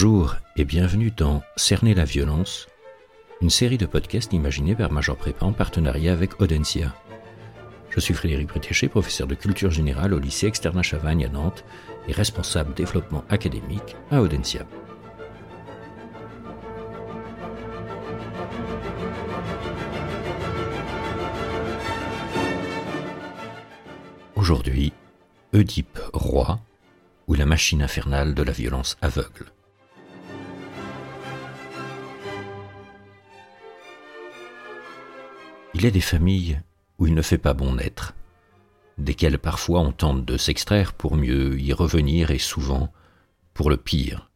Bonjour et bienvenue dans Cerner la violence, une série de podcasts imaginés par Major Prépa en partenariat avec Audencia. Je suis Frédéric Bretéché, professeur de culture générale au lycée Externa Chavagne à Nantes et responsable développement académique à Audencia. Aujourd'hui, Oedipe roi ou la machine infernale de la violence aveugle. Il est des familles où il ne fait pas bon naître, desquelles parfois on tente de s'extraire pour mieux y revenir et souvent pour le pire.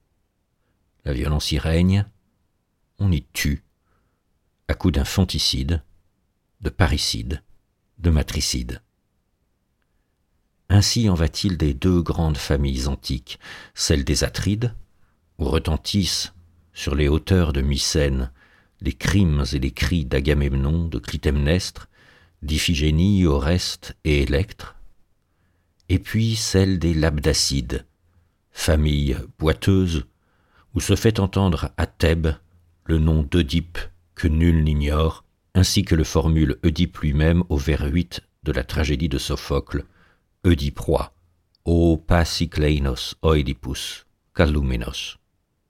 La violence y règne, on y tue, à coup d'infanticide, de parricide, de matricide. Ainsi en va-t-il des deux grandes familles antiques, celle des Atrides, où retentissent sur les hauteurs de Mycène les crimes et les cris d'Agamemnon, de Clytemnestre, d'Iphigénie, Oreste et Électre, et puis celle des Labdacides, famille boiteuse, où se fait entendre à Thèbes le nom d'Oedipe que nul n'ignore, ainsi que le formule Oedipe lui-même au vers 8 de la tragédie de Sophocle, Oedipe O Pasikleinos Oedipus, Calumenos.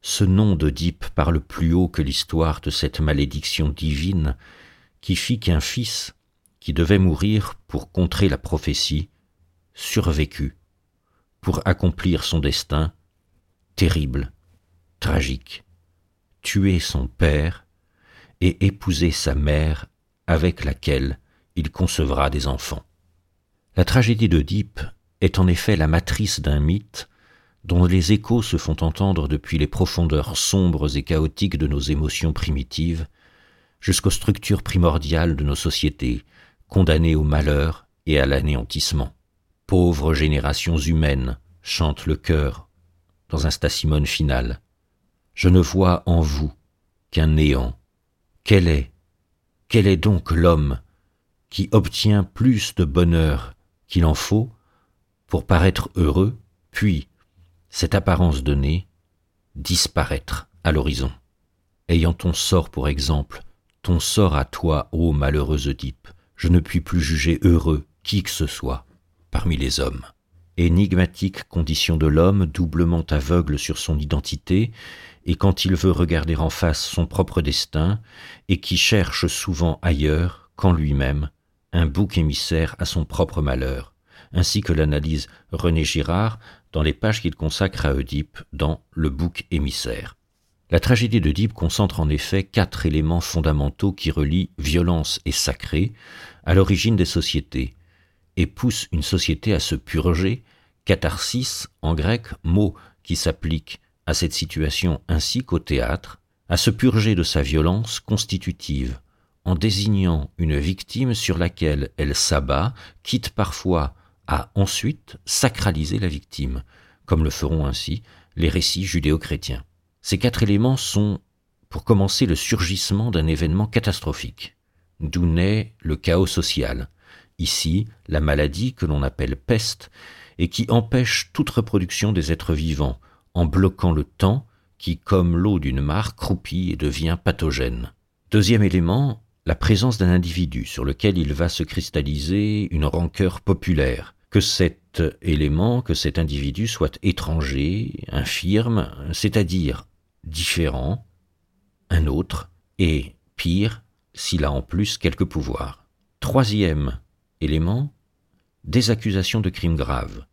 Ce nom d'Oedipe parle plus haut que l'histoire de cette malédiction divine qui fit qu'un fils, qui devait mourir pour contrer la prophétie, survécut, pour accomplir son destin, terrible, tragique, tuer son père et épouser sa mère avec laquelle il concevra des enfants. La tragédie d'Oedipe est en effet la matrice d'un mythe dont les échos se font entendre depuis les profondeurs sombres et chaotiques de nos émotions primitives, jusqu'aux structures primordiales de nos sociétés, condamnées au malheur et à l'anéantissement. Pauvres générations humaines, chante le cœur dans un stassimone final. Je ne vois en vous qu'un néant. Quel est, quel est donc l'homme qui obtient plus de bonheur qu'il en faut pour paraître heureux, puis, cette apparence donnée, disparaître à l'horizon. Ayant ton sort pour exemple, ton sort à toi, ô malheureux Oedipe, je ne puis plus juger heureux qui que ce soit parmi les hommes. Énigmatique condition de l'homme, doublement aveugle sur son identité, et quand il veut regarder en face son propre destin, et qui cherche souvent ailleurs qu'en lui-même un bouc émissaire à son propre malheur, ainsi que l'analyse René Girard dans les pages qu'il consacre à Oedipe dans Le bouc émissaire. La tragédie d'Oedipe concentre en effet quatre éléments fondamentaux qui relient violence et sacré à l'origine des sociétés et poussent une société à se purger, catharsis en grec, mot qui s'applique à cette situation ainsi qu'au théâtre, à se purger de sa violence constitutive, en désignant une victime sur laquelle elle s'abat, quitte parfois à ensuite sacraliser la victime, comme le feront ainsi les récits judéo-chrétiens. Ces quatre éléments sont, pour commencer, le surgissement d'un événement catastrophique, d'où naît le chaos social, ici la maladie que l'on appelle peste, et qui empêche toute reproduction des êtres vivants, en bloquant le temps qui, comme l'eau d'une mare, croupit et devient pathogène. Deuxième élément, la présence d'un individu sur lequel il va se cristalliser une rancœur populaire, que cet élément, que cet individu soit étranger, infirme, c'est-à-dire différent, un autre, et pire, s'il a en plus quelque pouvoir. Troisième élément, des accusations de crimes graves,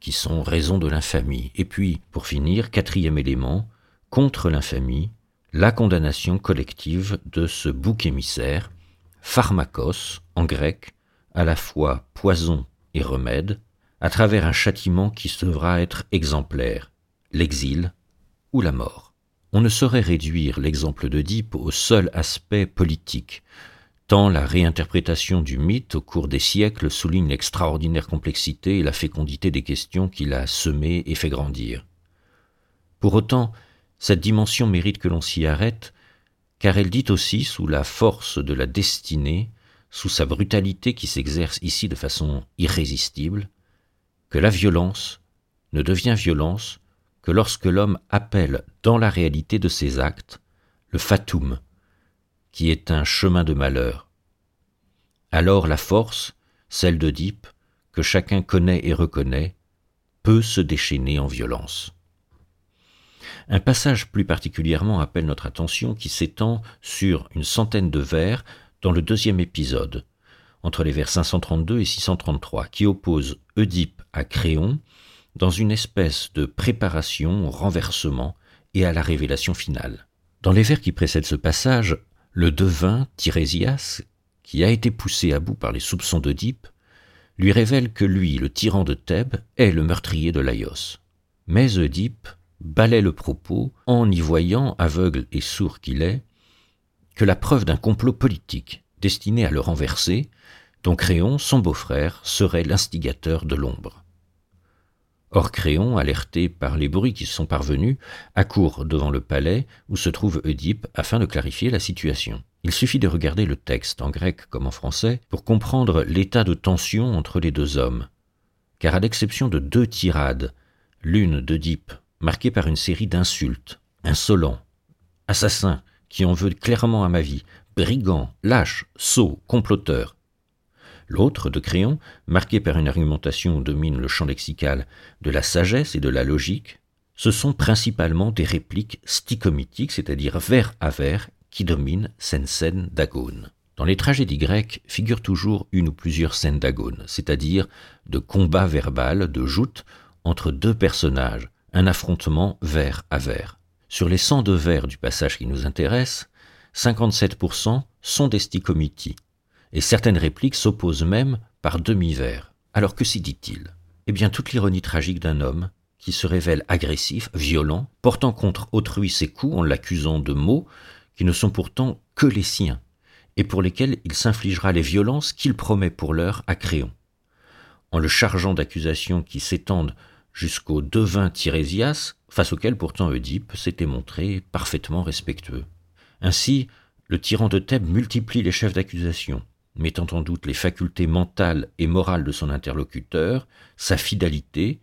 qui sont raison de l'infamie. Et puis, pour finir, quatrième élément, contre l'infamie, la condamnation collective de ce bouc émissaire, pharmakos en grec, à la fois poison et remède, à travers un châtiment qui devra être exemplaire, l'exil ou la mort. On ne saurait réduire l'exemple d'Oedipe au seul aspect politique, tant la réinterprétation du mythe au cours des siècles souligne l'extraordinaire complexité et la fécondité des questions qu'il a semées et fait grandir. Pour autant, cette dimension mérite que l'on s'y arrête, car elle dit aussi, sous la force de la destinée, sous sa brutalité qui s'exerce ici de façon irrésistible, que la violence ne devient violence que lorsque l'homme appelle dans la réalité de ses actes le fatum, qui est un chemin de malheur. Alors la force, celle d'Oedipe, que chacun connaît et reconnaît, peut se déchaîner en violence. Un passage plus particulièrement appelle notre attention qui s'étend sur une centaine de vers dans le deuxième épisode, entre les vers 532 et 633, qui oppose Oedipe à Créon dans une espèce de préparation au renversement et à la révélation finale. Dans les vers qui précèdent ce passage, le devin, Tirésias, qui a été poussé à bout par les soupçons d'Oedipe, lui révèle que lui, le tyran de Thèbes, est le meurtrier de Laios. Mais Oedipe balaie le propos en y voyant, aveugle et sourd qu'il est, que la preuve d'un complot politique destiné à le renverser, dont Créon, son beau-frère, serait l'instigateur de l'ombre. Or Créon, alerté par les bruits qui sont parvenus, accourt devant le palais où se trouve Oedipe afin de clarifier la situation. Il suffit de regarder le texte, en grec comme en français, pour comprendre l'état de tension entre les deux hommes. Car à l'exception de deux tirades, l'une d'Oedipe, marquée par une série d'insultes, insolents, assassins, qui en veut clairement à ma vie, brigands, lâches, sots, comploteurs, L'autre, de Créon, marqué par une argumentation où domine le champ lexical de la sagesse et de la logique, ce sont principalement des répliques sticomitiques, c'est-à-dire vers à vers, qui dominent scène scène d'agone. Dans les tragédies grecques figurent toujours une ou plusieurs scènes d'agone, c'est-à-dire de combat verbal, de joute entre deux personnages, un affrontement vers à vers. Sur les 102 vers du passage qui nous intéresse, 57% sont des sticomities, et certaines répliques s'opposent même par demi-vers. Alors que s'y dit-il? Eh bien toute l'ironie tragique d'un homme qui se révèle agressif, violent, portant contre autrui ses coups en l'accusant de mots qui ne sont pourtant que les siens, et pour lesquels il s'infligera les violences qu'il promet pour l'heure à Créon. En le chargeant d'accusations qui s'étendent jusqu'au devin Tirésias, face auquel pourtant Oedipe s'était montré parfaitement respectueux. Ainsi, le tyran de Thèbes multiplie les chefs d'accusation, mettant en doute les facultés mentales et morales de son interlocuteur, sa fidélité,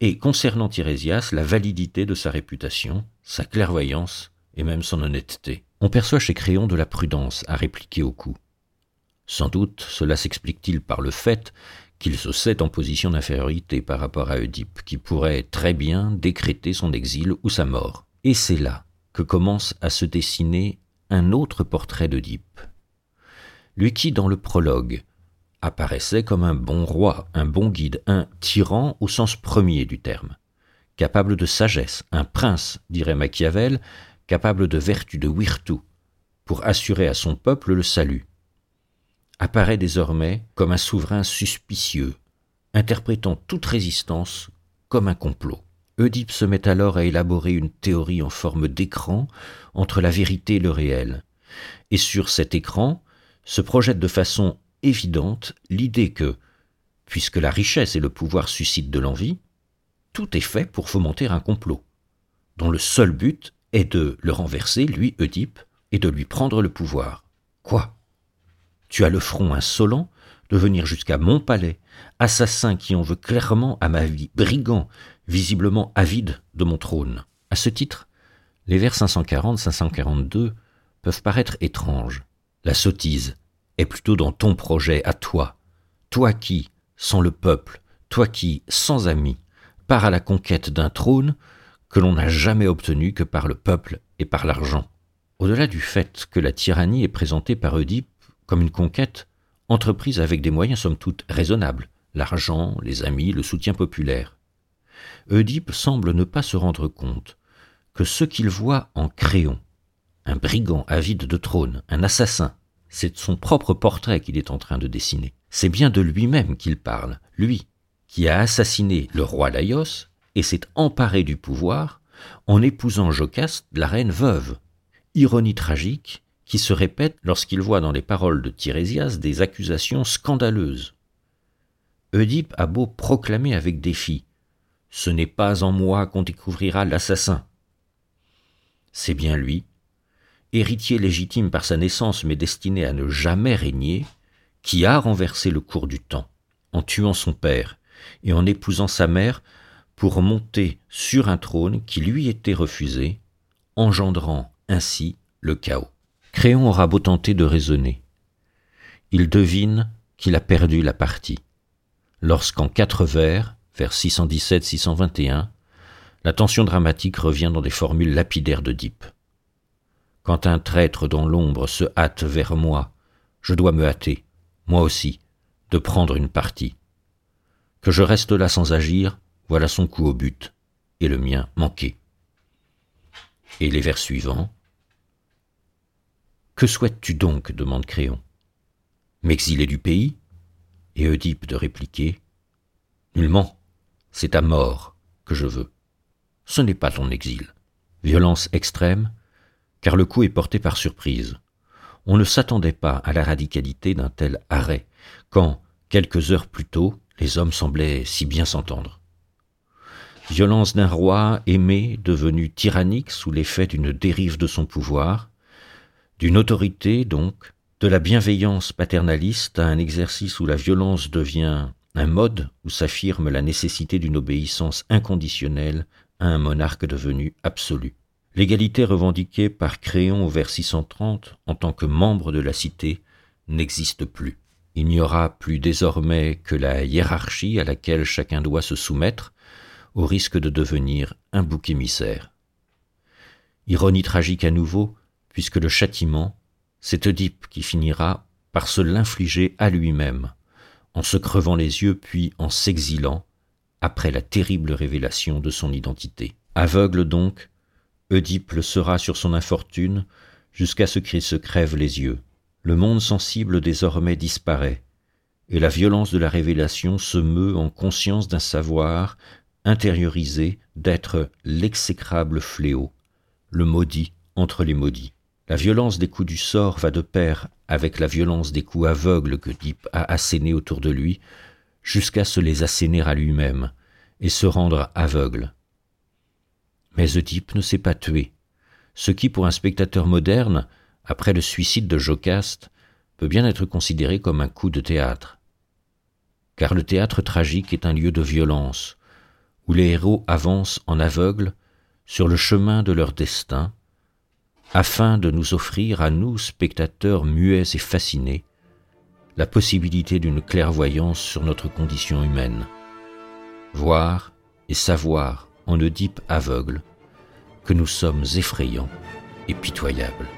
et concernant Tirésias, la validité de sa réputation, sa clairvoyance et même son honnêteté. On perçoit chez Créon de la prudence à répliquer au coup. Sans doute cela s'explique-t-il par le fait qu'il se sait en position d'infériorité par rapport à Oedipe, qui pourrait très bien décréter son exil ou sa mort. Et c'est là que commence à se dessiner un autre portrait d'Oedipe. Lui qui, dans le prologue, apparaissait comme un bon roi, un bon guide, un tyran au sens premier du terme, capable de sagesse, un prince, dirait Machiavel, capable de vertu, de virtu, pour assurer à son peuple le salut, apparaît désormais comme un souverain suspicieux, interprétant toute résistance comme un complot. Oedipe se met alors à élaborer une théorie en forme d'écran entre la vérité et le réel. Et sur cet écran, se projette de façon évidente l'idée que, puisque la richesse et le pouvoir suscitent de l'envie, tout est fait pour fomenter un complot, dont le seul but est de le renverser, lui, Oedipe, et de lui prendre le pouvoir. Quoi? Tu as le front insolent de venir jusqu'à mon palais, assassin qui en veut clairement à ma vie, brigand, visiblement avide de mon trône. À ce titre, les vers 540-542 peuvent paraître étranges, la sottise est plutôt dans ton projet à toi, toi qui, sans le peuple, toi qui, sans amis, pars à la conquête d'un trône que l'on n'a jamais obtenu que par le peuple et par l'argent. Au-delà du fait que la tyrannie est présentée par Oedipe comme une conquête entreprise avec des moyens somme toute raisonnables, l'argent, les amis, le soutien populaire. Oedipe semble ne pas se rendre compte que ce qu'il voit en Créon, un brigand avide de trône, un assassin. C'est son propre portrait qu'il est en train de dessiner. C'est bien de lui-même qu'il parle, lui, qui a assassiné le roi Laios et s'est emparé du pouvoir en épousant Jocaste, la reine veuve. Ironie tragique qui se répète lorsqu'il voit dans les paroles de Tirésias des accusations scandaleuses. Oedipe a beau proclamer avec défi Ce n'est pas en moi qu'on découvrira l'assassin. C'est bien lui héritier légitime par sa naissance mais destiné à ne jamais régner, qui a renversé le cours du temps, en tuant son père et en épousant sa mère pour monter sur un trône qui lui était refusé, engendrant ainsi le chaos. Créon aura beau tenter de raisonner. Il devine qu'il a perdu la partie. Lorsqu'en quatre vers, vers 617-621, la tension dramatique revient dans des formules lapidaires d'Oedipe. Quand un traître dans l'ombre se hâte vers moi, je dois me hâter, moi aussi, de prendre une partie. Que je reste là sans agir, voilà son coup au but, et le mien manqué. Et les vers suivants. Que souhaites-tu donc demande Créon. M'exiler du pays Et Oedipe de répliquer. Nullement, c'est ta mort que je veux. Ce n'est pas ton exil. Violence extrême, car le coup est porté par surprise. On ne s'attendait pas à la radicalité d'un tel arrêt, quand, quelques heures plus tôt, les hommes semblaient si bien s'entendre. Violence d'un roi aimé devenu tyrannique sous l'effet d'une dérive de son pouvoir, d'une autorité donc, de la bienveillance paternaliste à un exercice où la violence devient un mode où s'affirme la nécessité d'une obéissance inconditionnelle à un monarque devenu absolu. L'égalité revendiquée par Créon au vers 630 en tant que membre de la cité n'existe plus. Il n'y aura plus désormais que la hiérarchie à laquelle chacun doit se soumettre, au risque de devenir un bouc émissaire. Ironie tragique à nouveau, puisque le châtiment, c'est Oedipe qui finira par se l'infliger à lui-même, en se crevant les yeux puis en s'exilant, après la terrible révélation de son identité. Aveugle donc, Oedipe le sera sur son infortune jusqu'à ce qu'il se crève les yeux. Le monde sensible désormais disparaît, et la violence de la révélation se meut en conscience d'un savoir intériorisé d'être l'exécrable fléau, le maudit entre les maudits. La violence des coups du sort va de pair avec la violence des coups aveugles que Oedipe a assénés autour de lui, jusqu'à se les asséner à lui-même et se rendre aveugle. Mais Oedipe ne s'est pas tué, ce qui, pour un spectateur moderne, après le suicide de Jocaste, peut bien être considéré comme un coup de théâtre. Car le théâtre tragique est un lieu de violence, où les héros avancent en aveugle sur le chemin de leur destin, afin de nous offrir à nous, spectateurs muets et fascinés, la possibilité d'une clairvoyance sur notre condition humaine. Voir et savoir en Oedipe aveugle que nous sommes effrayants et pitoyables.